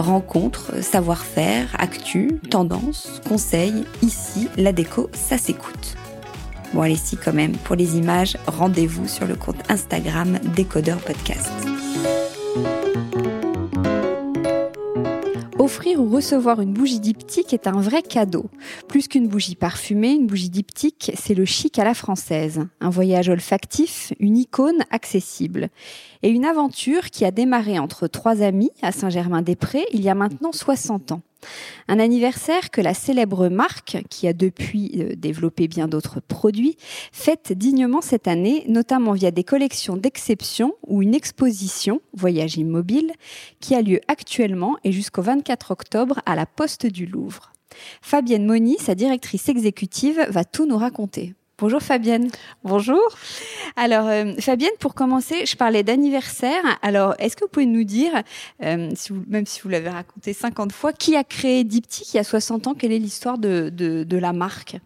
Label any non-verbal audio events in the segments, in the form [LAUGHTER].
Rencontres, savoir-faire, actu, tendances, conseils, ici, la déco, ça s'écoute. Bon allez si quand même, pour les images, rendez-vous sur le compte Instagram Décodeur Podcast. Offrir ou recevoir une bougie diptyque est un vrai cadeau. Plus qu'une bougie parfumée, une bougie diptyque, c'est le chic à la française. Un voyage olfactif, une icône accessible. Et une aventure qui a démarré entre trois amis à Saint-Germain-des-Prés il y a maintenant 60 ans. Un anniversaire que la célèbre marque, qui a depuis euh, développé bien d'autres produits, fête dignement cette année, notamment via des collections d'exception ou une exposition, Voyage immobile, qui a lieu actuellement et jusqu'au 24 octobre à la Poste du Louvre. Fabienne Moni, sa directrice exécutive, va tout nous raconter. Bonjour Fabienne. Bonjour. Alors euh, Fabienne, pour commencer, je parlais d'anniversaire. Alors est-ce que vous pouvez nous dire, euh, même si vous l'avez raconté 50 fois, qui a créé Diptyque il y a 60 ans? Quelle est l'histoire de, de, la marque?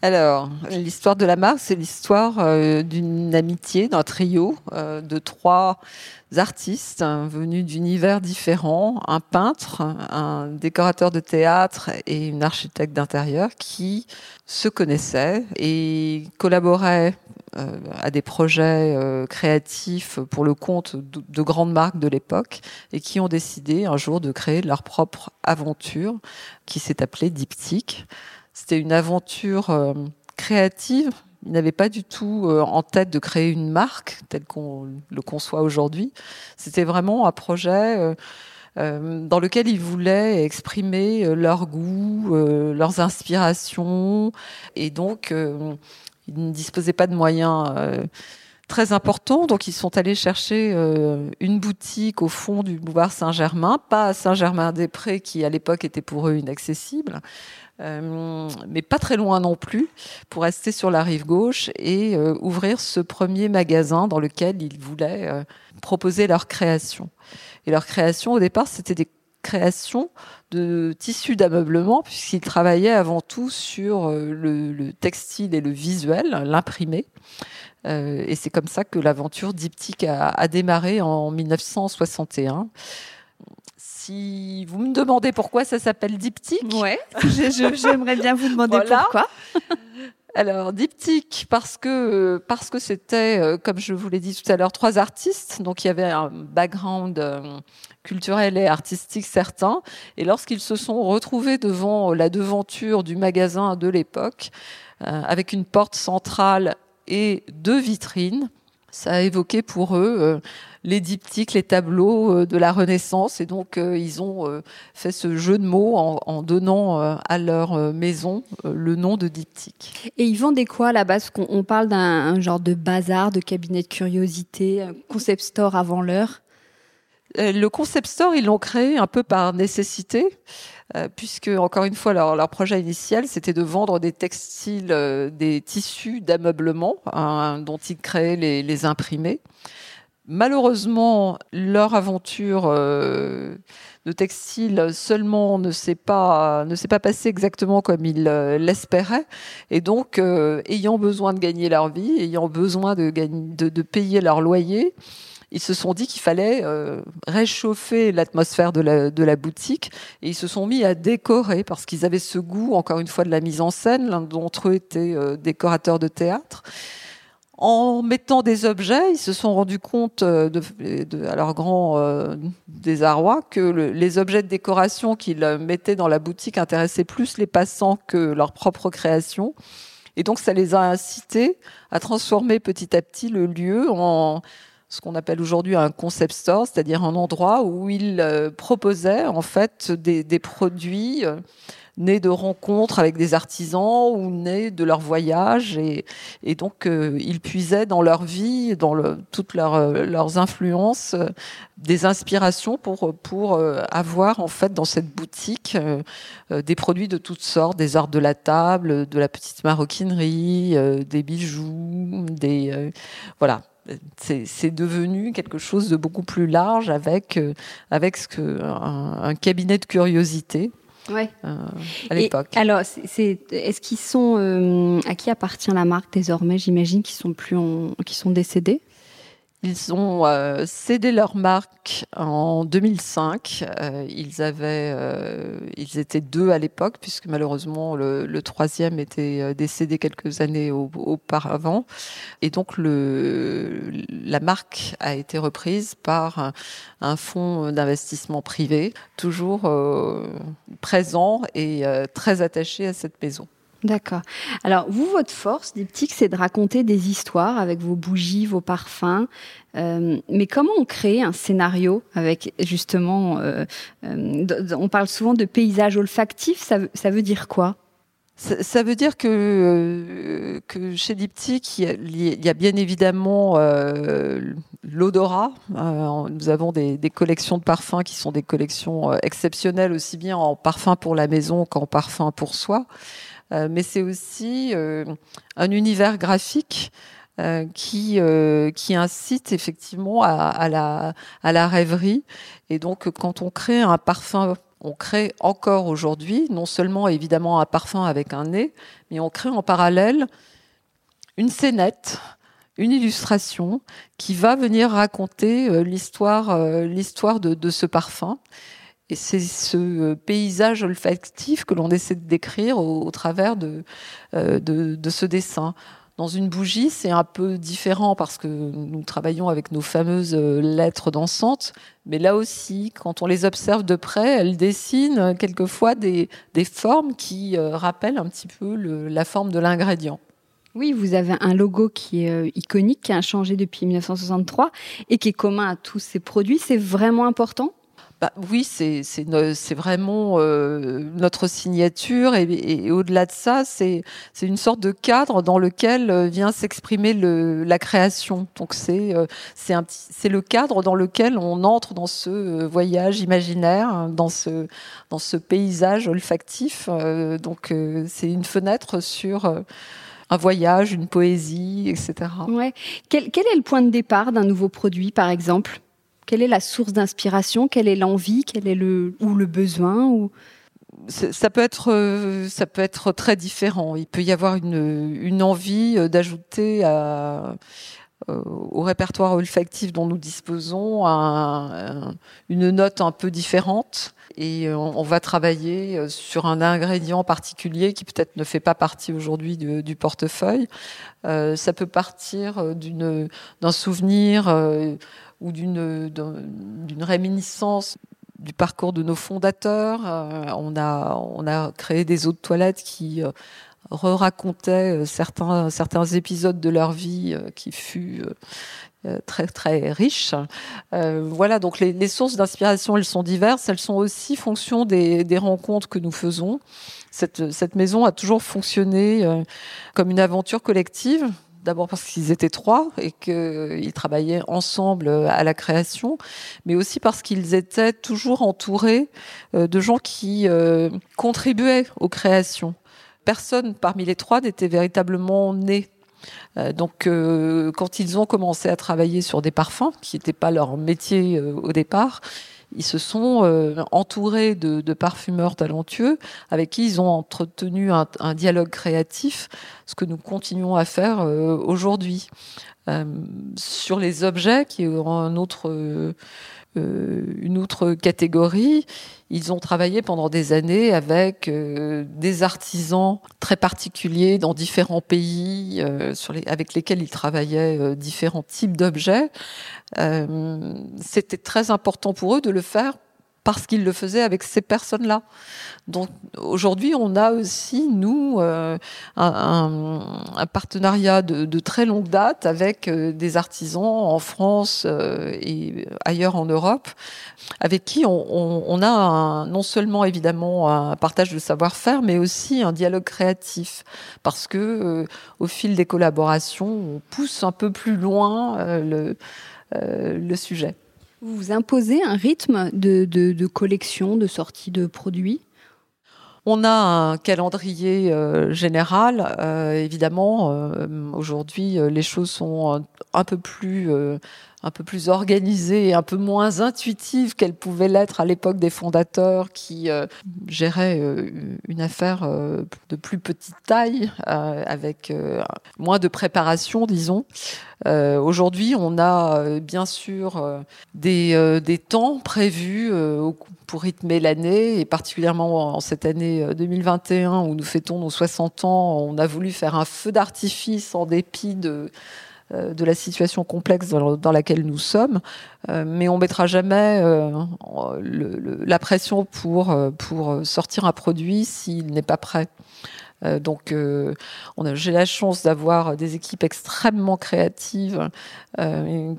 Alors, l'histoire de la marque, c'est l'histoire euh, d'une amitié, d'un trio de trois artistes hein, venus d'univers différents, un peintre, un décorateur de théâtre et une architecte d'intérieur qui se connaissaient et collaboraient euh, à des projets euh, créatifs pour le compte de, grandes marques de l'époque et qui ont décidé un jour de créer leur propre aventure qui s'est appelée Diptyque. C'était une aventure euh, créative il n'avait pas du tout euh, en tête de créer une marque telle qu'on le conçoit aujourd'hui. C'était vraiment un projet euh, dans lequel ils voulaient exprimer leur goût, leurs inspirations, et donc ils ne disposaient pas de moyens très importants. Donc ils sont allés chercher une boutique au fond du boulevard Saint-Germain, pas à Saint-Germain-des-Prés qui à l'époque était pour eux inaccessible, euh, mais pas très loin non plus, pour rester sur la rive gauche et euh, ouvrir ce premier magasin dans lequel ils voulaient euh, proposer leur création. Et leur création, au départ, c'était des créations de tissus d'ameublement, puisqu'ils travaillaient avant tout sur le, le, textile et le visuel, l'imprimé. et c'est comme ça que l'aventure diptyque a, a démarré en 1961 si vous me demandez pourquoi ça s'appelle diptyque. Ouais, [LAUGHS] j'aimerais bien vous demander pourquoi. Alors diptyque parce que parce que c'était euh, comme je vous l'ai dit tout à l'heure trois artistes donc il y avait un background euh, culturel et artistique certain et lorsqu'ils se sont retrouvés devant la devanture du magasin de l'époque euh, avec une porte centrale et deux vitrines ça a évoqué pour eux les diptyques, les tableaux euh, de la Renaissance. Et donc, euh, ils ont euh, fait ce jeu de mots en, donnant à leur maison le nom de diptyque. Et ils vendaient quoi là-bas? Parce qu'on parle d'un genre de bazar, de cabinet de curiosité, concept store avant l'heure. Le concept store, ils l'ont créé un peu par nécessité, puisque encore une fois, leur, projet initial, c'était de vendre des textiles, des tissus d'ameublement hein, dont ils créaient les, imprimés. Malheureusement, leur aventure euh, de textile seulement ne s'est pas ne s'est pas passée exactement comme ils euh, l'espéraient, et donc euh, ayant besoin de gagner leur vie, ayant besoin de, de, payer leur loyer, ils se sont dit qu'il fallait réchauffer l'atmosphère de la, de la boutique et ils se sont mis à décorer parce qu'ils avaient ce goût, encore une fois, de la mise en scène. L'un d'entre eux était décorateur de théâtre. En mettant des objets, ils se sont rendus compte, euh, de, à leur grand euh, désarroi, que les objets de décoration qu'ils mettaient dans la boutique intéressaient plus les passants que leur propre création. Et donc, ça les a incités à transformer petit à petit le lieu en ce qu'on appelle aujourd'hui un concept store, c'est-à-dire un endroit où ils euh, proposaient en fait des, des produits nés de rencontres avec des artisans ou nés de leur voyage. Et, et donc, euh, ils puisaient dans leur vie, dans le, toutes leurs, leurs influences, des inspirations pour, pour avoir, en fait, dans cette boutique, des produits de toutes sortes, des arts de la table, de la petite maroquinerie, des bijoux, des... voilà c'est devenu quelque chose de beaucoup plus large avec, euh, avec ce que, un, cabinet de curiosité. Ouais. Euh, à l'époque. Alors, est-ce qu'ils sont euh, à qui appartient la marque désormais? J'imagine qu'ils sont plus qui sont décédés. Ils ont euh, cédé leur marque en 2005. Euh, ils avaient, euh, ils étaient deux à l'époque, puisque malheureusement le, troisième était décédé quelques années auparavant. Et donc le, la marque a été reprise par un, un fonds d'investissement privé, toujours présent et très attaché à cette maison. D'accord. Alors, vous, votre force, Diptyque, c'est de raconter des histoires avec vos bougies, vos parfums. Euh, mais comment on crée un scénario avec, justement, euh, euh, on parle souvent de paysage olfactif, ça, veut dire quoi? Ça, veut dire que, chez Diptyque, il y a, bien évidemment l'odorat. nous avons des, collections de parfums qui sont des collections exceptionnelles, aussi bien en parfum pour la maison qu'en parfum pour soi. Euh, mais c'est aussi euh, un univers graphique euh, qui, qui incite effectivement à, à, la, à la rêverie. Et donc, quand on crée un parfum on crée encore aujourd'hui, non seulement évidemment un parfum avec un nez, mais on crée en parallèle une scénette, une illustration qui va venir raconter l'histoire, l'histoire de, de, ce parfum. Et c'est ce euh, paysage olfactif que l'on essaie de décrire au, travers de, euh, de, de, ce dessin. Dans une bougie, c'est un peu différent parce que nous travaillons avec nos fameuses euh, lettres dansantes, mais là aussi, quand on les observe de près, elles dessinent quelquefois des, des formes qui rappellent un petit peu le, la forme de l'ingrédient. Oui, vous avez un logo qui est iconique, qui a changé depuis 1963 et qui est commun à tous ces produits. C'est vraiment important? Bah, oui, c'est vraiment euh, notre signature et, au-delà de ça, c'est une sorte de cadre dans lequel euh, vient s'exprimer la création. Donc c'est euh, c'est le cadre dans lequel on entre dans ce voyage imaginaire, hein, dans ce dans ce paysage olfactif. donc c'est une fenêtre sur un voyage, une poésie, etc. Ouais. Quel, quel est le point de départ d'un nouveau produit, par exemple? Quelle est la source d'inspiration? Quelle est l'envie? Quel est le ou le besoin ou? Ça peut être euh, ça peut être très différent. Il peut y avoir une, une envie euh, d'ajouter à, euh, au répertoire olfactif dont nous disposons une note un peu différente et on, va travailler sur un ingrédient particulier qui peut-être ne fait pas partie aujourd'hui du, portefeuille. ça peut partir d'un souvenir ou d'une réminiscence du parcours de nos fondateurs. Euh, on a on a créé des eaux de toilette qui euh, re-racontaient euh, certains certains épisodes de leur vie qui fut très très riche. voilà, donc les, les sources d'inspiration, elles sont diverses. Elles sont aussi fonction des, des rencontres que nous faisons. Cette, cette maison a toujours fonctionné comme une aventure collective. D'abord parce qu'ils étaient trois et qu'ils travaillaient ensemble à la création, mais aussi parce qu'ils étaient toujours entourés euh, de gens qui euh, contribuaient aux créations. Personne parmi les trois n'était véritablement né euh, donc, quand ils ont commencé à travailler sur des parfums, qui n'était pas leur métier au départ, ils se sont euh, entourés de, parfumeurs talentueux avec qui ils ont entretenu un, un dialogue créatif, ce que nous continuons à faire euh, aujourd'hui. Euh, sur les objets, qui est un autre euh, une autre catégorie. Ils ont travaillé pendant des années avec euh, des artisans très particuliers dans différents pays, euh, avec lesquels ils travaillaient différents types d'objets. C'était très important pour eux de le faire parce qu'il le faisait avec ces personnes-là. Donc aujourd'hui, on a aussi, nous, euh, un, partenariat de, très longue date avec euh, des artisans en France euh, et ailleurs en Europe, avec qui on, a non seulement évidemment un partage de savoir-faire, mais aussi un dialogue créatif, parce que au fil des collaborations, on pousse un peu plus loin le, le sujet. Vous vous imposez un rythme de, de collection, de sortie de produits? On a un calendrier euh, général. Euh, évidemment, euh, aujourd'hui, les choses sont un peu plus un peu plus organisée et un peu moins intuitive qu'elle pouvait l'être à l'époque des fondateurs qui euh, géraient euh, une affaire euh, de plus petite taille, avec moins de préparation, disons. Aujourd'hui, on a bien sûr des, des temps prévus pour rythmer l'année, et particulièrement en cette année 2021 où nous fêtons nos 60 ans, on a voulu faire un feu d'artifice en dépit de de la situation complexe dans, laquelle nous sommes, euh, mais on mettra jamais euh, la pression pour, pour sortir un produit s'il n'est pas prêt. donc, j'ai la chance d'avoir des équipes extrêmement créatives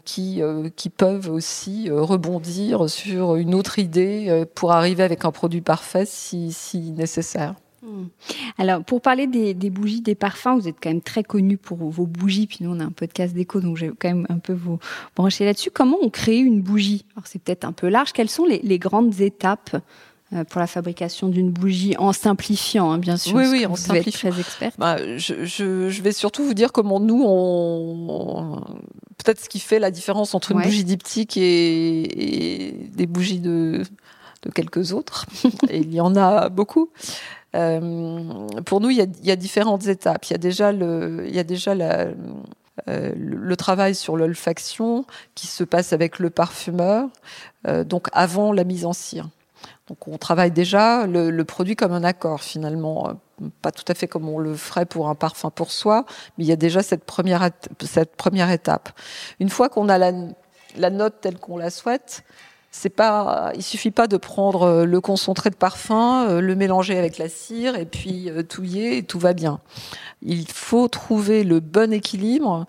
qui, qui peuvent aussi rebondir sur une autre idée pour arriver avec un produit parfait si, si nécessaire. Hmm. Alors, pour parler des, bougies, des parfums, vous êtes quand même très connu pour vos bougies. Puis nous, on a un podcast d'écho, donc j'ai quand même un peu vous brancher là-dessus. Comment on crée une bougie? Alors, c'est peut-être un peu large. Quelles sont les, grandes étapes euh, pour la fabrication d'une bougie en simplifiant, hein, bien sûr. Oui, oui, en simplifiant. Très experte. Bah, je, vais surtout vous dire comment nous, on, peut-être ce qui fait la différence entre une bougie diptyque et, des bougies de, de quelques autres. [LAUGHS] et il y en a beaucoup. Euh, pour nous, il y, a, différentes étapes. Il y a déjà le, il y a déjà la, euh, le travail sur l'olfaction qui se passe avec le parfumeur, euh, donc avant la mise en cire. Donc on travaille déjà le, produit comme un accord finalement, pas tout à fait comme on le ferait pour un parfum pour soi, mais il y a déjà cette première, étape. Une fois qu'on a la note telle qu'on la souhaite, c'est pas, il suffit pas de prendre euh, le concentré de parfum, euh, le mélanger avec la cire et puis euh, touiller et tout va bien. Il faut trouver le bon équilibre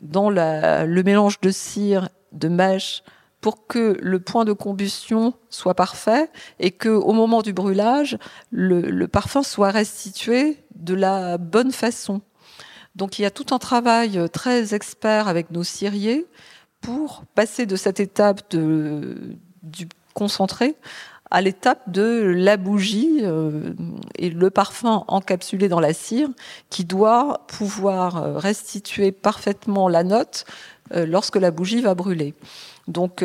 dans le mélange de cire, de mèche, pour que le point de combustion soit parfait et que au moment du brûlage, le parfum soit restitué de la bonne façon. Donc il y a tout un travail très expert avec nos ciriers pour passer de cette étape de, du concentré à l'étape de la bougie euh, et le parfum encapsulé dans la cire qui doit pouvoir euh, restituer parfaitement la note euh, lorsque la bougie va brûler. Donc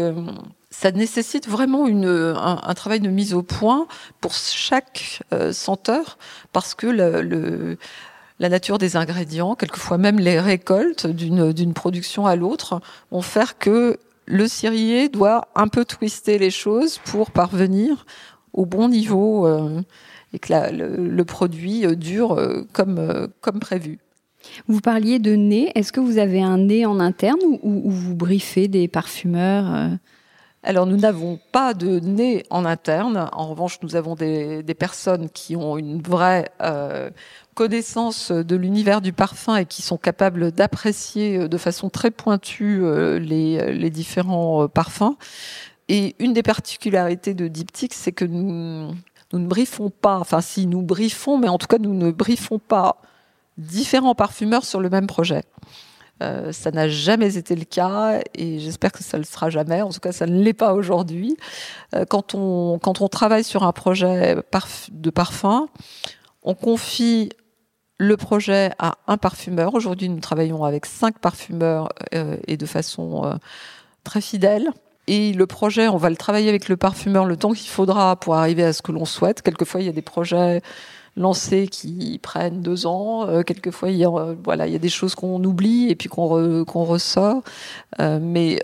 ça nécessite vraiment une, un, travail de mise au point pour chaque senteur parce que le, le la nature des ingrédients, quelquefois même les récoltes d'une production à l'autre, vont faire que le cirier doit un peu twister les choses pour parvenir au bon niveau euh, et que le, produit euh, dure euh, comme, comme prévu. Vous parliez de nez. Est-ce que vous avez un nez en interne ou, vous briefez des parfumeurs alors nous n'avons pas de nez en interne. En revanche, nous avons des, personnes qui ont une vraie connaissance de l'univers du parfum et qui sont capables d'apprécier euh, de façon très pointue euh, les, différents euh, parfums. Et une des particularités de Diptyque, c'est que nous, nous ne briefons pas, enfin si nous briefons, mais en tout cas nous ne briefons pas différents parfumeurs sur le même projet. Ça n'a jamais été le cas et j'espère que ça ne le sera jamais. En tout cas, ça ne l'est pas aujourd'hui. quand, on, quand on travaille sur un projet de parfum, on confie le projet à un parfumeur. Aujourd'hui, nous travaillons avec cinq parfumeurs euh, et de façon euh, très fidèle. Et le projet, on va le travailler avec le parfumeur le temps qu'il faudra pour arriver à ce que l'on souhaite. Quelquefois, il y a des projets lancés qui prennent deux ans. Euh, quelquefois, il y, a, voilà, il y a des choses qu'on oublie et puis qu'on ressort. mais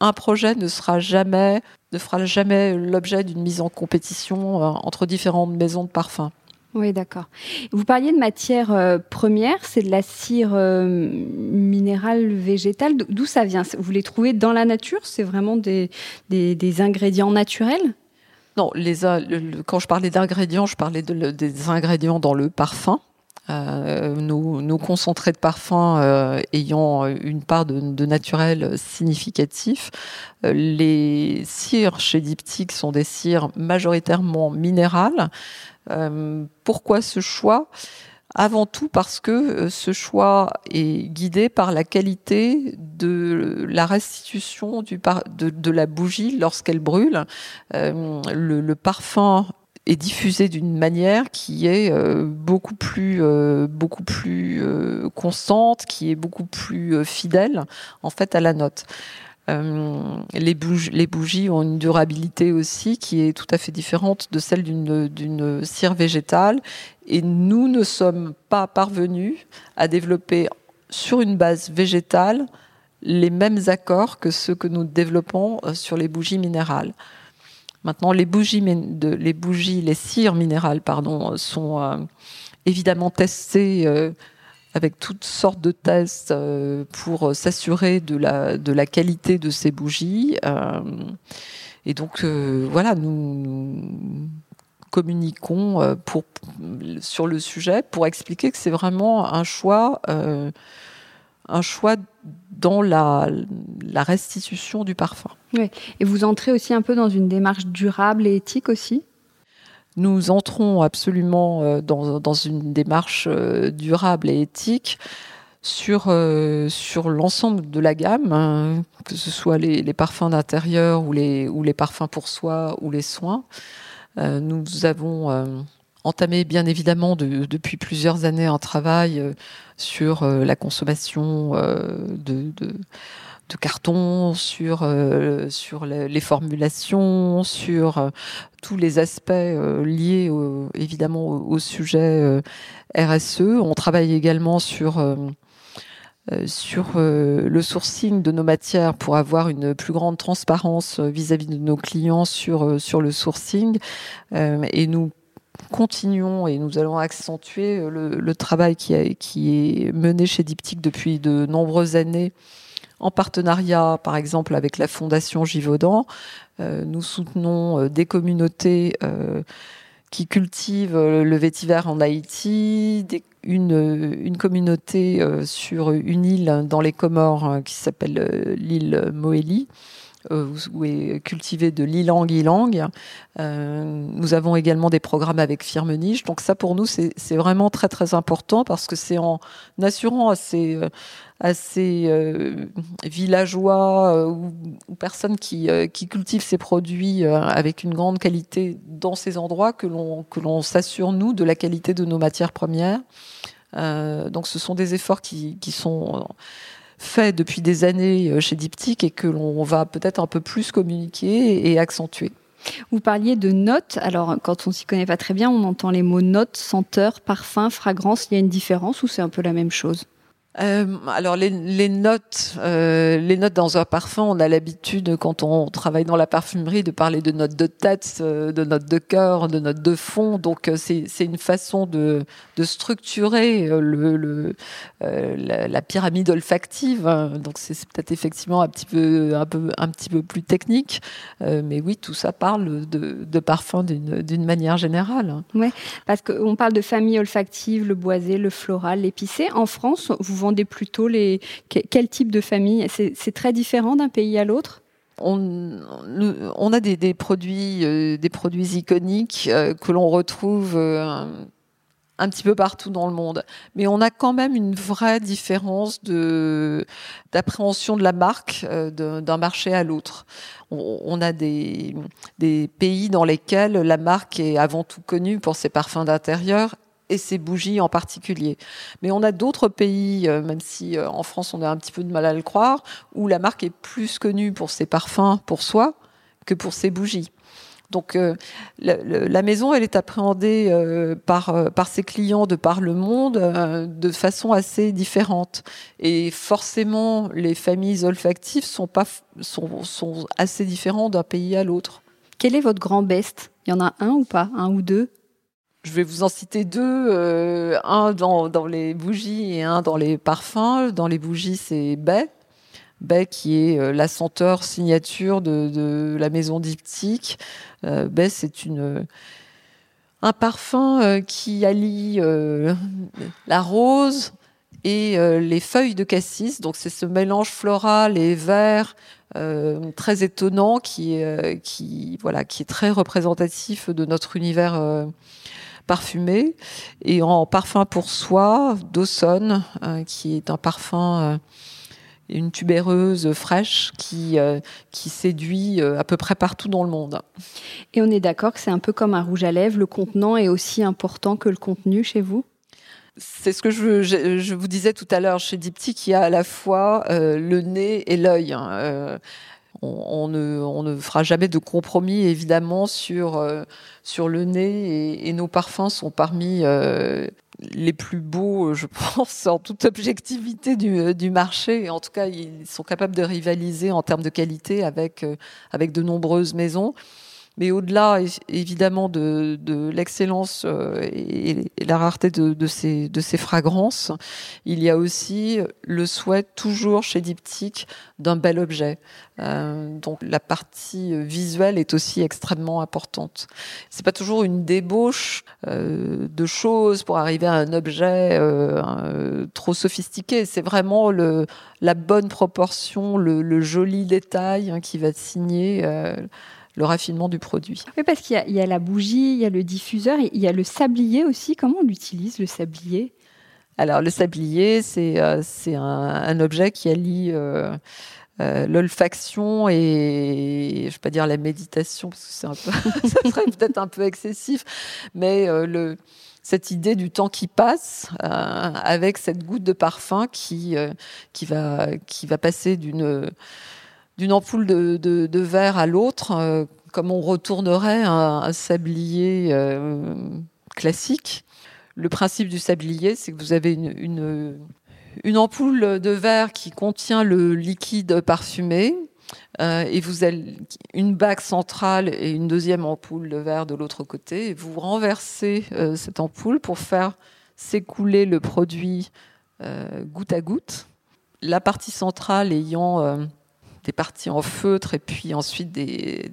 un projet ne sera jamais, ne fera jamais l'objet d'une mise en compétition entre différentes maisons de parfums. Oui, d'accord. Vous parliez de matière euh, première, c'est de la cire euh, minérale végétale. D'où ça vient? Vous les trouvez dans la nature? C'est vraiment des, ingrédients naturels? Non, les, quand je parlais d'ingrédients, je parlais des ingrédients dans le parfum. Euh, nos, concentrés de parfum euh, ayant une part de, naturel significatif. Euh, les cires chez Diptyque sont des cires majoritairement minérales. pourquoi ce choix? Avant tout parce que ce choix est guidé par la qualité de la restitution de, la bougie lorsqu'elle brûle. le, parfum est diffusé d'une manière qui est euh, beaucoup plus, euh, beaucoup plus euh, constante, qui est beaucoup plus fidèle en fait à la note. Les, bougies, les bougies ont une durabilité aussi qui est tout à fait différente de celle d'une cire végétale. Et nous ne sommes pas parvenus à développer sur une base végétale les mêmes accords que ceux que nous développons sur les bougies minérales. Maintenant, les bougies, les bougies, les cires minérales, pardon, sont euh, évidemment testées euh, avec toutes sortes de tests euh, pour s'assurer de la, de la qualité de ces bougies. et donc, voilà, nous, communiquons pour, sur le sujet pour expliquer que c'est vraiment un choix un choix dans la, restitution du parfum. Et vous entrez aussi un peu dans une démarche durable et éthique aussi? Nous entrons absolument euh, dans, une démarche euh, durable et éthique sur, euh, sur l'ensemble de la gamme, hein, que ce soit les, parfums d'intérieur ou les, parfums pour soi ou les soins. nous avons entamé bien évidemment depuis plusieurs années un travail sur la consommation de, de, carton, sur, sur les formulations, sur tous les aspects liés évidemment au, sujet RSE. On travaille également sur le sourcing de nos matières pour avoir une plus grande transparence vis-à-vis de nos clients sur, sur le sourcing. et nous continuons et nous allons accentuer le, travail qui, est mené chez Diptyque depuis de nombreuses années en partenariat, par exemple, avec la Fondation Givaudan. Euh, nous soutenons euh, des communautés euh, qui cultivent le vétiver en Haïti, une, communauté sur une île dans les Comores hein, qui s'appelle l'île Moélie. Euh, où est cultivé de l'ilang ilang. Euh, nous avons également des programmes avec Firmenich. Donc ça, pour nous, c'est vraiment très très important parce que c'est en assurant à ces, à ces euh, villageois ou, personnes qui, qui, cultivent ces produits avec une grande qualité dans ces endroits que l'on s'assure, nous, de la qualité de nos matières premières. donc ce sont des efforts qui, qui sont fait depuis des années euh, chez Diptyque et que l'on va peut-être un peu plus communiquer et accentuer. Vous parliez de notes. Alors, quand on s'y connaît pas très bien, on entend les mots notes, senteur, parfum, fragrance. Il y a une différence ou c'est un peu la même chose? Euh, alors les, notes, euh, les notes dans un parfum, on a l'habitude quand on travaille dans la parfumerie de parler de notes de tête, euh, de notes de cœur, de notes de fond. Donc c'est une façon de de structurer le, la, pyramide olfactive. Donc c'est peut-être effectivement un petit peu un peu un petit peu plus technique, mais oui tout ça parle de de parfum d'une manière générale. Ouais, parce qu'on parle de famille olfactive, le boisé, le floral, l'épicé. En France, vous vendez plutôt les quel type de famille? C'est très différent d'un pays à l'autre? On, a des, produits, euh, des produits iconiques euh, que l'on retrouve euh, un petit peu partout dans le monde, mais on a quand même une vraie différence d'appréhension de la marque d'un marché à l'autre. On, a des pays dans lesquels la marque est avant tout connue pour ses parfums d'intérieur et ces bougies en particulier. Mais on a d'autres pays, euh, même si euh, en France on a un petit peu de mal à le croire, où la marque est plus connue pour ses parfums pour soi que pour ses bougies. Donc euh, la, maison, elle est appréhendée par, par ses clients de par le monde de façon assez différente. Et forcément, les familles olfactives sont, pas, sont, sont assez différentes d'un pays à l'autre. Quel est votre grand best? Il y en a un ou pas? Un ou deux? Je vais vous en citer deux, euh, un dans, les bougies et un dans les parfums. Dans les bougies, c'est Bay. Bay, qui est la senteur signature de, la maison diptyque. Bay, c'est une un parfum qui allie la rose, et euh, les feuilles de cassis. Donc c'est ce mélange floral et vert euh, très étonnant euh, qui est très représentatif de notre univers parfumé. Et en parfum pour soi, Dawson, qui est un parfum une tubéreuse fraîche qui, qui séduit à peu près partout dans le monde. Et on est d'accord que c'est un peu comme un rouge à lèvres, le contenant est aussi important que le contenu chez vous? C'est ce que je, je, vous disais tout à l'heure chez Diptyque, il y a à la fois euh, le nez et l'œil. Hein. Euh, on, ne, fera jamais de compromis évidemment sur, euh, sur le nez et, nos parfums sont parmi les plus beaux, je [LAUGHS] pense, en toute objectivité du, du, marché. En tout cas, ils sont capables de rivaliser en termes de qualité avec, avec de nombreuses maisons. Mais au-delà, évidemment, de, l'excellence euh, et, la rareté de, ces, de ces fragrances, il y a aussi le souhait toujours chez Diptyque d'un bel objet. Euh, donc la partie visuelle est aussi extrêmement importante. C'est pas toujours une débauche euh, de choses pour arriver à un objet trop sophistiqué. C'est vraiment le, la bonne proportion, le, joli détail hein, qui va signer le raffinement du produit. Oui, parce qu'il y, a la bougie, il y a le diffuseur, il y a le sablier aussi. Comment on l'utilise, le sablier? Alors, le sablier, c'est euh, un, objet qui allie euh, euh, l'olfaction et, je ne vais pas dire la méditation, parce que c'est un peu, [LAUGHS] ça serait peut-être un peu excessif, mais le cette idée du temps qui passe avec cette goutte de parfum qui, qui, va, qui va passer d'une d'une ampoule de, verre à l'autre, euh, comme on retournerait un, sablier euh, classique. Le principe du sablier, c'est que vous avez une, une, ampoule de verre qui contient le liquide parfumé. Euh, et vous avez une bague centrale et une deuxième ampoule de verre de l'autre côté. Et vous renversez cette ampoule pour faire s'écouler le produit goutte à goutte. La partie centrale ayant des parties en feutre et puis ensuite des,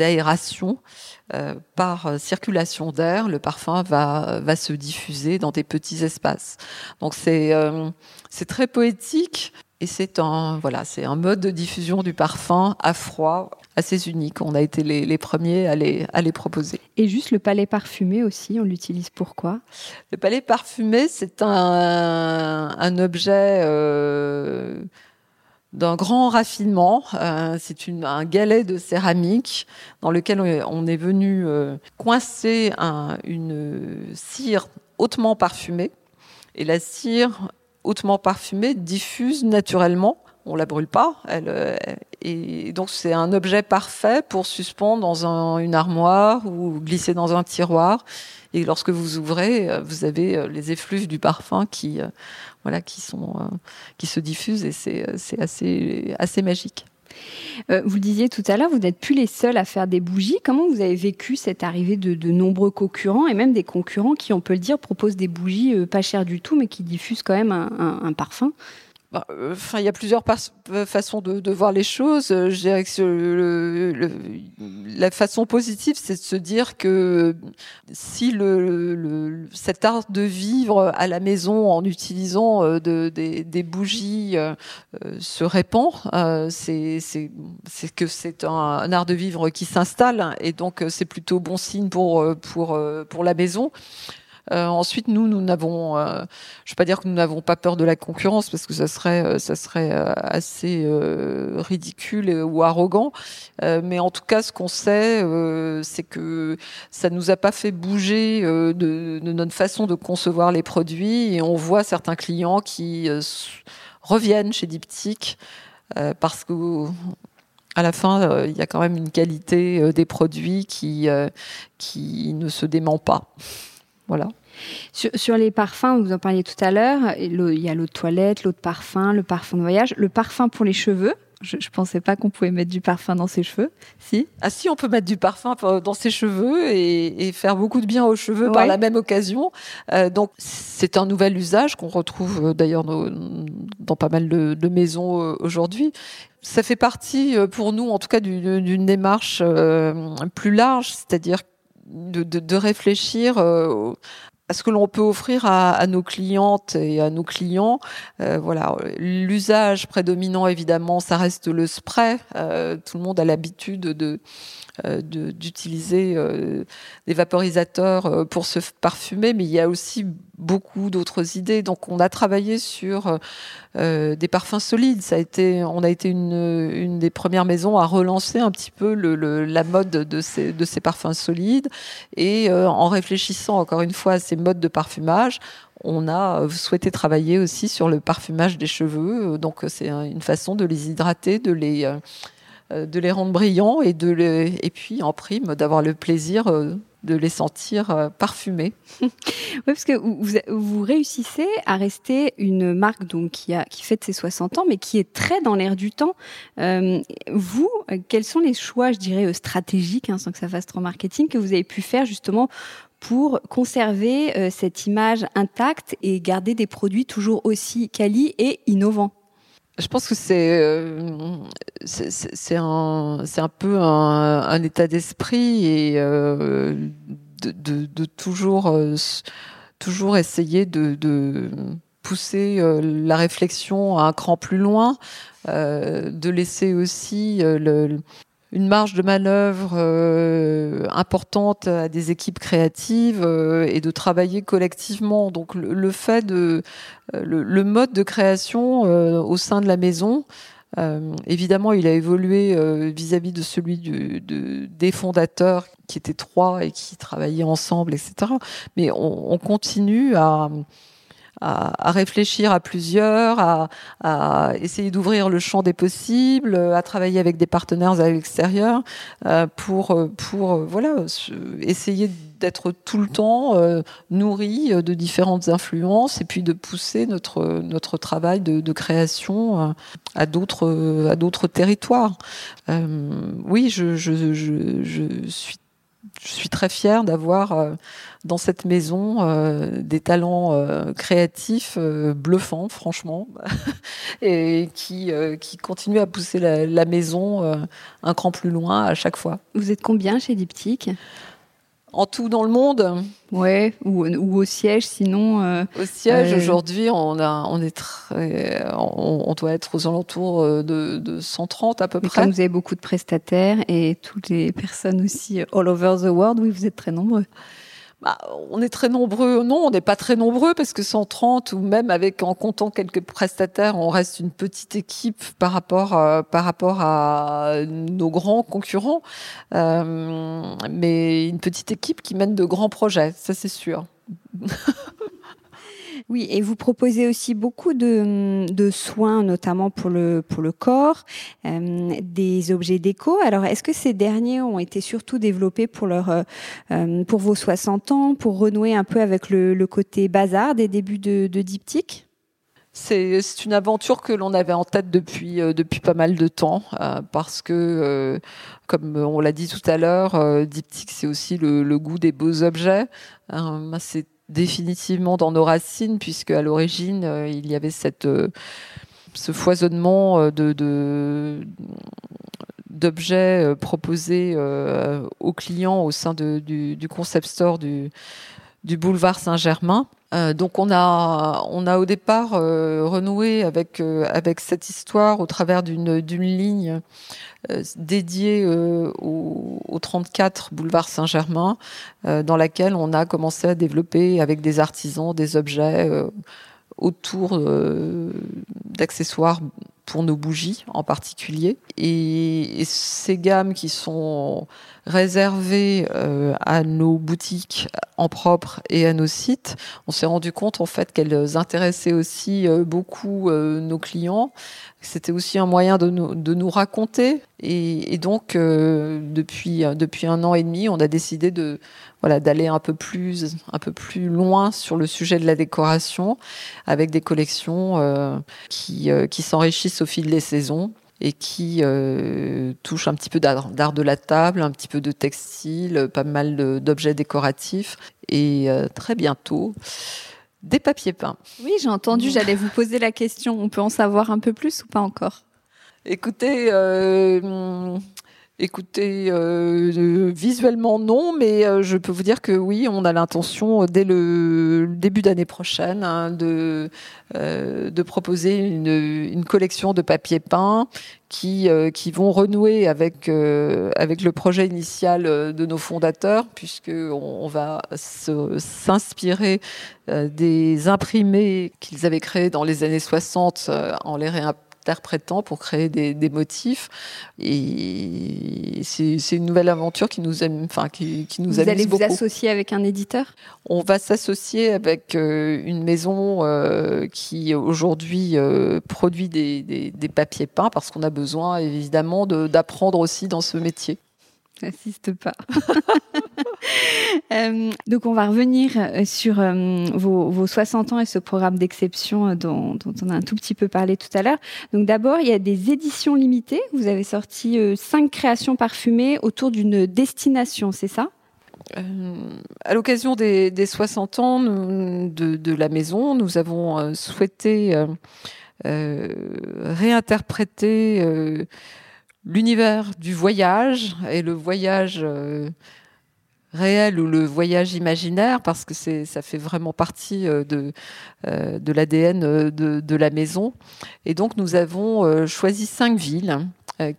aérations euh, par circulation d'air, le parfum va, va se diffuser dans des petits espaces. Donc c'est euh, c'est très poétique et c'est un voilà c'est un mode de diffusion du parfum à froid assez unique. On a été les, les premiers à les, à les proposer. Et juste le palais parfumé aussi, on l'utilise pourquoi Le palais parfumé, c'est un, un objet euh, d'un grand raffinement. Euh, c'est un galet de céramique dans lequel on est venu euh, coincer une cire hautement parfumée. Et la cire hautement parfumée diffuse naturellement. On la brûle pas. Euh, et donc c'est un objet parfait pour suspendre dans une armoire ou glisser dans un tiroir. Et lorsque vous ouvrez, vous avez les effluves du parfum qui voilà, qui, sont, euh, qui se diffusent et c'est euh, assez, assez magique. Euh, vous le disiez tout à l'heure, vous n'êtes plus les seuls à faire des bougies. Comment vous avez vécu cette arrivée de, nombreux concurrents et même des concurrents qui, on peut le dire, proposent des bougies pas chères du tout, mais qui diffusent quand même un parfum? euh, enfin, il y a plusieurs euh, façons de, de, voir les choses. Euh, je dirais que le, la façon positive, c'est de se dire que si le, cet art de vivre à la maison en utilisant de, des, des, bougies se répand, c'est que c'est un, un, art de vivre qui s'installe et donc c'est plutôt bon signe pour pour pour la maison. Euh, ensuite, nous, nous n'avons, euh, je ne vais pas dire que nous n'avons pas peur de la concurrence parce que ça serait, euh, ça serait assez ridicule ou arrogant. mais en tout cas, ce qu'on sait, c'est que ça nous a pas fait bouger de, de, notre façon de concevoir les produits et on voit certains clients qui reviennent chez Diptyque parce que à la fin, il y a quand même une qualité des produits qui, qui ne se dément pas. Voilà. Sur, les parfums, vous en parliez tout à l'heure, il y a l'eau de toilette, l'eau de parfum, le parfum de voyage, le parfum pour les cheveux. Je, ne pensais pas qu'on pouvait mettre du parfum dans ses cheveux. Si Ah si, on peut mettre du parfum dans ses cheveux et, faire beaucoup de bien aux cheveux par la même occasion. Euh, donc c'est un nouvel usage qu'on retrouve euh, d'ailleurs dans pas mal de, maisons euh, aujourd'hui. Ça fait partie pour nous, en tout cas, d'une démarche plus large, c'est-à-dire de, de, réfléchir à ce que l'on peut offrir à, à, nos clientes et à nos clients. Euh, voilà, l'usage prédominant évidemment, ça reste le spray. Euh, tout le monde a l'habitude de euh, d'utiliser euh, des vaporisateurs euh, pour se parfumer, mais il y a aussi beaucoup d'autres idées. Donc, on a travaillé sur des parfums solides. Ça a été, on a été une, une des premières maisons à relancer un petit peu le, la mode de ces, de ces parfums solides. Et en réfléchissant encore une fois à ces modes de parfumage, on a souhaité travailler aussi sur le parfumage des cheveux. Donc, c'est une façon de les hydrater, de les euh, de les rendre brillants et, de et puis en prime d'avoir le plaisir euh, de les sentir euh, parfumés. [LAUGHS] oui, parce que vous, réussissez à rester une marque donc qui a qui fête ses 60 ans, mais qui est très dans l'air du temps. vous, quels sont les choix, je dirais, stratégiques, hein, sans que ça fasse trop marketing, que vous avez pu faire justement pour conserver cette image intacte et garder des produits toujours aussi quali et innovants. Je pense que c'est euh, c'est un un peu un, état d'esprit et euh, de, toujours euh, toujours essayer de, pousser euh, la réflexion à un cran plus loin, euh, de laisser aussi le, une marge de manœuvre euh, importante à des équipes créatives euh, et de travailler collectivement. Donc le, fait de euh, le, mode de création au sein de la maison, évidemment, il a évolué vis-à-vis de celui des fondateurs qui étaient trois et qui travaillaient ensemble, etc. Mais on continue à à, réfléchir à plusieurs, à, essayer d'ouvrir le champ des possibles, à travailler avec des partenaires à l'extérieur euh, pour pour euh, voilà essayer d'être tout le temps euh, nourri de différentes influences et puis de pousser notre notre travail de, de création à d'autres à d'autres territoires. oui, je, je, je, je suis je suis très fière d'avoir euh, dans cette maison euh, des talents euh, créatifs bluffants, franchement, [LAUGHS] et qui, continuent à pousser la maison un cran plus loin à chaque fois. Vous êtes combien chez Diptyque? En tout dans le monde. Ouais, ou, ou au siège, sinon. Euh, au siège, euh, aujourd'hui, on a, on est très, on, doit être aux alentours euh, de, de 130 à peu mais près. Comme vous avez beaucoup de prestataires et toutes les personnes aussi all over the world, oui, vous êtes très nombreux bah, on est très nombreux. Non, on n'est pas très nombreux parce que 130 ou même avec en comptant quelques prestataires, on reste une petite équipe par rapport à, par rapport à nos grands concurrents. Euh, mais une petite équipe qui mène de grands projets, ça c'est sûr. [LAUGHS] Oui, et vous proposez aussi beaucoup de, soins, notamment pour le, pour le corps, euh, des objets déco. Alors, est-ce que ces derniers ont été surtout développés pour, leur, euh, pour vos 60 ans, pour renouer un peu avec le, côté bazar des débuts de, diptyque? C'est une aventure que l'on avait en tête depuis euh, depuis pas mal de temps euh, parce que euh, comme on l'a dit tout à l'heure, euh, diptyque c'est aussi le, le, goût des beaux objets. c'est définitivement dans nos racines, puisque à l'origine, euh, il y avait cette, euh, ce foisonnement euh, de, d'objets proposés aux clients au sein de, du, du, concept store du, du boulevard Saint-Germain. donc on a, on a au départ renoué avec, avec cette histoire au travers d'une, d'une ligne euh, dédiée euh, au, au, 34 boulevard Saint-Germain, euh, dans laquelle on a commencé à développer avec des artisans des objets autour d'accessoires pour nos bougies en particulier. Et, ces gammes qui sont réservées euh, à nos boutiques en propre et à nos sites, on s'est rendu compte en fait qu'elles intéressaient aussi euh, beaucoup euh, nos clients. C'était aussi un moyen de nous, de nous raconter. Et, et donc, depuis, depuis un an et demi, on a décidé de voilà d'aller un peu plus un peu plus loin sur le sujet de la décoration avec des collections qui, qui s'enrichissent au fil des saisons et qui touche un petit peu d'art de la table, un petit peu de textile, pas mal d'objets décoratifs et très bientôt des papiers peints. Oui, j'ai entendu, j'allais vous poser la question. On peut en savoir un peu plus ou pas encore? Écoutez, Écoutez, euh, visuellement non, mais euh, je peux vous dire que oui, on a l'intention euh, dès le début d'année prochaine hein, de proposer une, collection de papier peint qui vont renouer avec avec le projet initial de nos fondateurs, puisque on, va s'inspirer des imprimés qu'ils avaient créés dans les années 60 en les réimprimant interprétant pour créer des, motifs. Et c'est une nouvelle aventure qui nous aime, enfin qui, qui nous vous allez vous associer avec un éditeur? On va s'associer avec euh, une maison euh, qui aujourd'hui euh, produit des, des, papiers peints parce qu'on a besoin évidemment d'apprendre aussi dans ce métier. N'assiste pas. [LAUGHS] Euh, donc on va revenir euh, sur euh, vos, 60 ans et ce programme d'exception dont, on a un tout petit peu parlé tout à l'heure. Donc d'abord, il y a des éditions limitées. Vous avez sorti cinq créations parfumées autour d'une destination, c'est ça? À l'occasion des, 60 ans de, la maison, nous avons souhaité réinterpréter l'univers du voyage et le voyage euh, réel ou le voyage imaginaire, parce que ça fait vraiment partie euh, de, euh, de l'ADN de, la maison. Et donc nous avons choisi cinq villes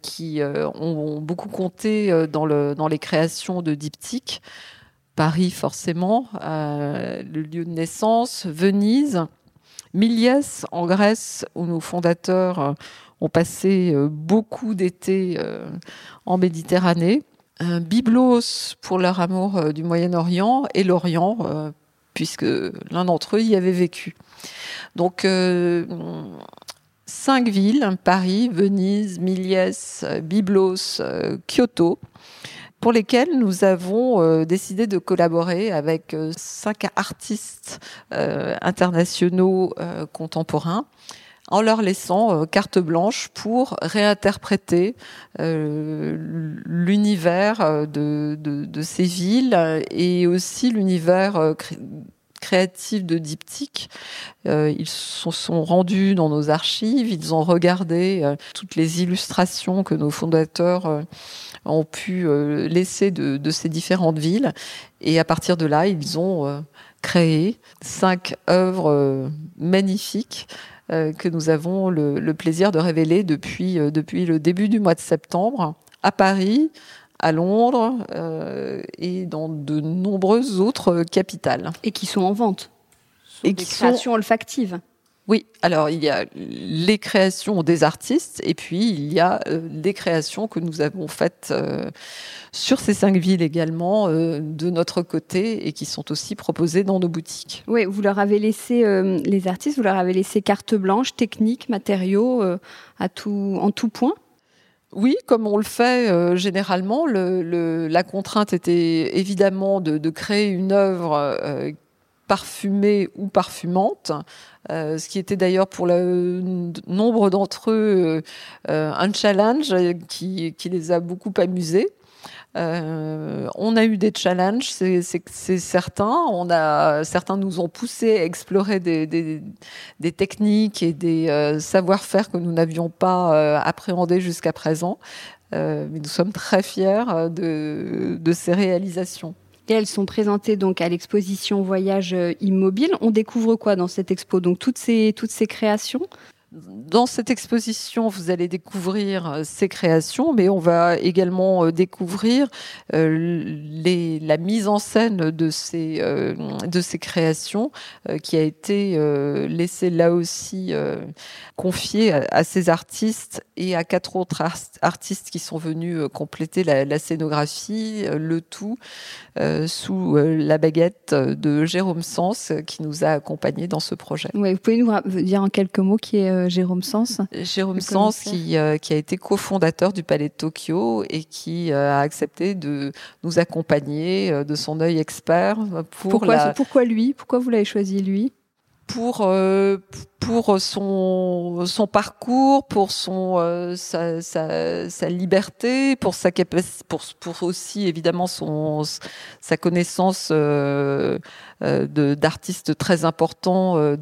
qui ont beaucoup compté dans, le, dans les créations de diptyques. Paris forcément, le lieu de naissance, Venise, Miliès en Grèce, où nos fondateurs ont passé euh, beaucoup d'été euh, en Méditerranée. Byblos pour leur amour euh, du Moyen-Orient et l'Orient, puisque l'un d'entre eux y avait vécu. Donc, cinq villes, Paris, Venise, Miliès, Byblos, Kyoto, pour lesquelles nous avons décidé de collaborer avec cinq artistes internationaux contemporains en leur laissant euh, carte blanche pour réinterpréter euh, l'univers euh, de, de, ces villes et aussi l'univers créatif de diptyque. ils se sont rendus dans nos archives, ils ont regardé toutes les illustrations que nos fondateurs ont pu laisser de, ces différentes villes. Et à partir de là, ils ont créé cinq œuvres magnifiques euh, que nous avons le, plaisir de révéler depuis, euh, depuis le début du mois de septembre à Paris, à Londres euh, et dans de nombreuses autres capitales. Et qui sont en vente. et qui créations olfactives. Oui, alors il y a les créations des artistes et puis il y a euh, les créations que nous avons faites euh, sur ces cinq villes également euh, de notre côté et qui sont aussi proposées dans nos boutiques. Oui, vous leur avez laissé, les artistes, vous leur avez laissé carte blanche, technique, matériaux, à tout, en tout point oui, comme on le fait généralement, le, la contrainte était évidemment de, créer une œuvre parfumée ou parfumante, euh, ce qui était d'ailleurs pour le nombre d'entre eux euh, un challenge qui, les a beaucoup amusés. Euh, on a eu des challenges, c'est certain. On a, certains nous ont poussé à explorer des, techniques et des savoir-faire que nous n'avions pas appréhendés jusqu'à présent. mais nous sommes très fiers de, de ces réalisations elles sont présentées donc à l'exposition Voyage Immobile. On découvre quoi dans cette expo? Donc toutes ces, toutes ces créations? Dans cette exposition, vous allez découvrir euh, ces créations, mais on va également euh, découvrir euh, la mise en scène de ces, de ces créations qui a été laissée là aussi confiée à, ces artistes et à quatre autres artistes qui sont venus compléter la, scénographie, le tout sous la baguette de Jérôme Sens qui nous a accompagnés dans ce projet. vous pouvez nous dire en quelques mots qui est Jérôme Sens Jérôme Sens qui, euh, qui, a été cofondateur du Palais de Tokyo et qui euh, a accepté de nous accompagner de son œil expert pour pourquoi, pourquoi lui? Pourquoi vous l'avez choisi lui? Pour, pour son, son parcours, pour son, euh, sa, sa, sa, liberté, pour, sa capacité, pour, pour aussi évidemment son, sa connaissance euh, euh d'artistes très importants euh,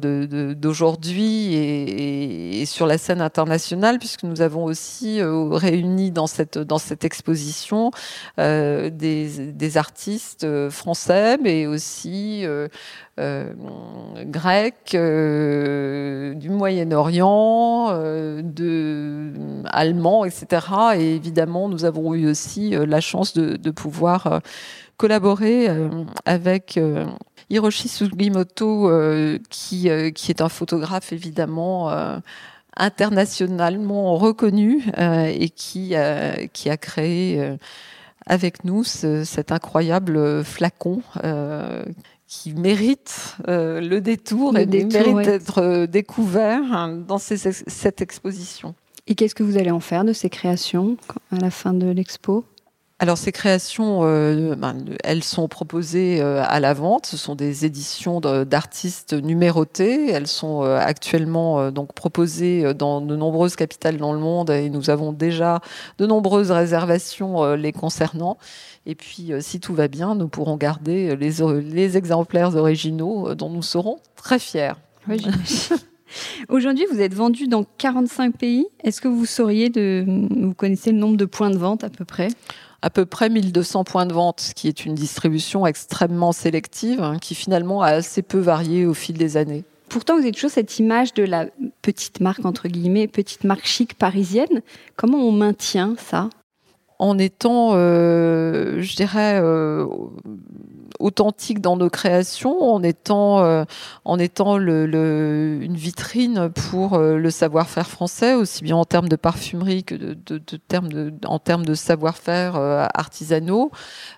d'aujourd'hui et, et, sur la scène internationale, puisque nous avons aussi réuni dans cette, dans cette exposition des, des artistes français, mais aussi euh, grec, euh, du Moyen-Orient, euh, de allemand, etc. Et évidemment, nous avons eu aussi la chance de, de pouvoir collaborer avec Hiroshi Sugimoto, qui, qui est un photographe évidemment internationalement reconnu et qui, qui a créé avec nous cet incroyable flacon qui mérite euh, le détour et mérite d'être euh, découvert hein, dans cette exposition. Et qu'est-ce que vous allez en faire de ces créations à la fin de l'expo? Alors ces créations, euh, ben, elles sont proposées à la vente. Ce sont des éditions d'artistes numérotées. Elles sont actuellement donc proposées dans de nombreuses capitales dans le monde et nous avons déjà de nombreuses réservations les concernant. Et puis, euh, si tout va bien, nous pourrons garder les, exemplaires originaux euh, dont nous serons très fiers. [LAUGHS] Aujourd'hui, vous êtes vendu dans 45 pays. Est-ce que vous sauriez de, vous connaissez le nombre de points de vente à peu près? À peu près 1200 points de vente, ce qui est une distribution extrêmement sélective, hein, qui finalement a assez peu varié au fil des années. Pourtant, vous avez toujours cette image de la petite marque, entre guillemets, petite marque chic parisienne. Comment on maintient ça? En étant, euh, je dirais, euh, authentique dans nos créations, en étant, euh, en étant le, une vitrine pour le savoir-faire français, aussi bien en termes de parfumerie que de, de, de termes de, en termes de savoir-faire artisanaux,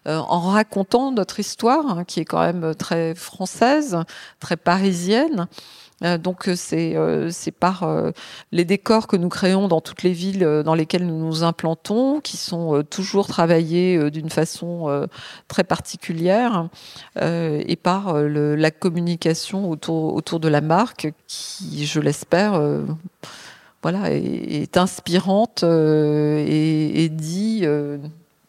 en racontant notre histoire, hein, qui est quand même très française, très parisienne. Euh, donc euh, c'est euh, c'est par les décors que nous créons dans toutes les villes dans lesquelles nous nous implantons, qui sont toujours travaillés d'une façon très particulière, et par la communication autour de la marque, qui, je l'espère, voilà, est, inspirante et, dit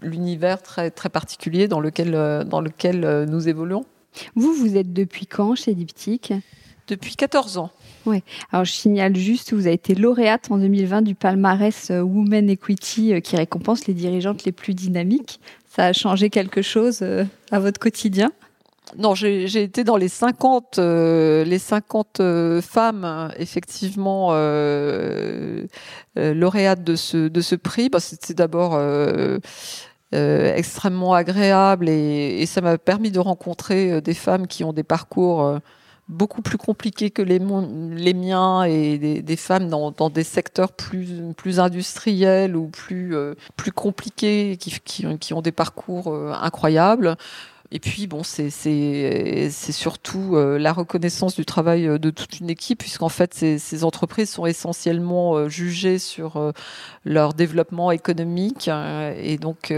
l'univers très très particulier dans lequel dans lequel nous évoluons. Vous, vous êtes depuis quand chez Diptyque? Depuis 14 ans. Oui. Alors je signale juste, vous avez été lauréate en 2020 du palmarès euh, Women Equity euh, qui récompense les dirigeantes les plus dynamiques. Ça a changé quelque chose euh, à votre quotidien? Non, j'ai été dans les 50, les 50 femmes effectivement lauréates de ce de ce prix. Bah, C'était d'abord extrêmement agréable et, et ça m'a permis de rencontrer des femmes qui ont des parcours beaucoup plus compliqué que les, les miens et des, des femmes dans, dans, des secteurs plus, plus industriels ou plus, euh, plus compliqués, qui, qui, qui, ont des parcours euh, incroyables. Et puis, bon, c'est surtout euh, la reconnaissance du travail de toute une équipe, puisqu'en fait, ces, ces, entreprises sont essentiellement jugées sur leur développement économique. et donc,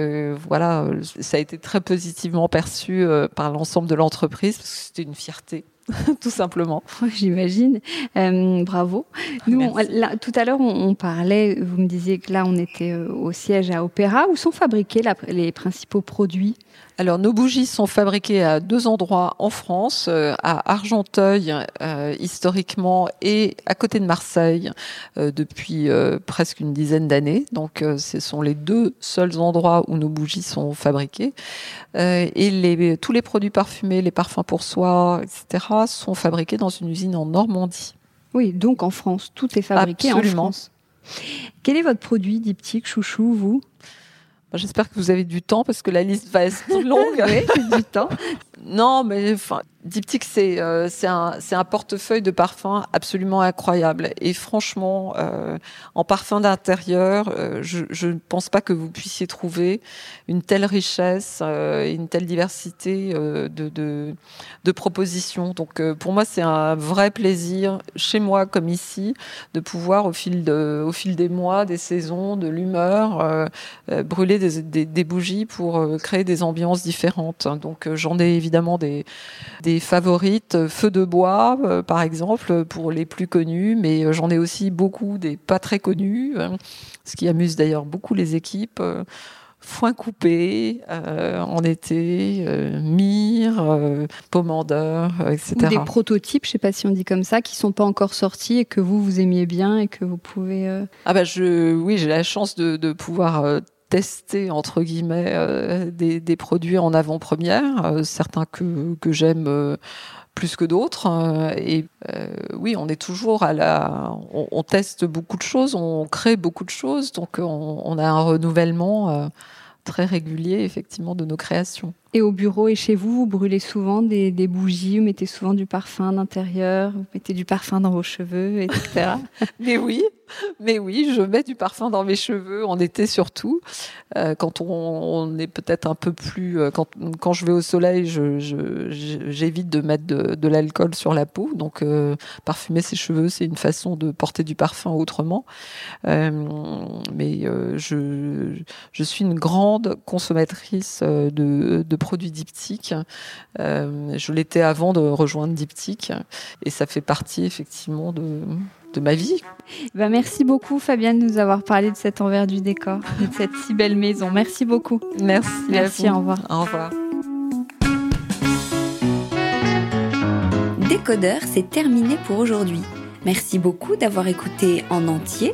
voilà, ça a été très positivement perçu par l'ensemble de l'entreprise, parce que c'était une fierté. [LAUGHS] tout simplement. J'imagine. Euh, bravo. Nous, tout à l'heure, on, parlait, vous me disiez que là, on était euh, au siège à Opéra. Où sont fabriqués les principaux produits? Alors, nos bougies sont fabriquées à deux endroits en France, euh, à Argenteuil euh, historiquement et à côté de Marseille euh, depuis presque une dizaine d'années. Donc, ce sont les deux seuls endroits où nos bougies sont fabriquées. et les, tous les produits parfumés, les parfums pour soi, etc., sont fabriqués dans une usine en Normandie. Oui, donc en France, tout est fabriqué en France. Quel est votre produit diptyque chouchou, vous? J'espère que vous avez du temps parce que la liste va être [LAUGHS] longue. oui, du temps. Non, mais enfin, Diptyque, c'est euh, un, un portefeuille de parfums absolument incroyable. Et franchement, euh, en parfum d'intérieur, euh, je ne pense pas que vous puissiez trouver une telle richesse euh, et une telle diversité euh, de, de, de, propositions. Donc pour moi, c'est un vrai plaisir, chez moi comme ici, de pouvoir au fil, de, au fil des mois, des saisons, de l'humeur, brûler des, des, des, bougies pour créer des ambiances différentes. Donc j'en ai évidemment évidemment des, des favorites, Feu de bois, par exemple, pour les plus connus, mais j'en ai aussi beaucoup des pas très connus, hein, ce qui amuse d'ailleurs beaucoup les équipes foin coupé euh, en été, euh, euh, pomander, etc. Ou des prototypes, je sais pas si on dit comme ça, qui sont pas encore sortis et que vous vous aimiez bien et que vous pouvez. Ah bah je, oui, j'ai la chance de, de pouvoir tester entre guillemets des, des, produits en avant-première, certains que, j'aime plus que d'autres. Euh, et euh, oui, on est toujours à la. On, teste beaucoup de choses, on crée beaucoup de choses, donc on, a un renouvellement euh, très régulier, effectivement, de nos créations. Et au bureau et chez vous, vous brûlez souvent des, bougies, vous mettez souvent du parfum d'intérieur, vous mettez du parfum dans vos cheveux, etc. [LAUGHS] Mais oui, mais oui, je mets du parfum dans mes cheveux en été surtout. Euh, quand on, est peut-être un peu plus, euh, quand, quand je vais au soleil, j'évite de mettre de, l'alcool sur la peau. Donc euh, parfumer ses cheveux, c'est une façon de porter du parfum autrement. Mais je, je suis une grande consommatrice de, de produits diptyques. je l'étais avant de rejoindre Diptyque et ça fait partie effectivement de de ma vie. Ben merci beaucoup Fabienne de nous avoir parlé de cet envers du décor, de cette si belle maison. Merci beaucoup. Merci. Merci, au revoir. Au revoir. Décodeur, c'est terminé pour aujourd'hui. Merci beaucoup d'avoir écouté en entier.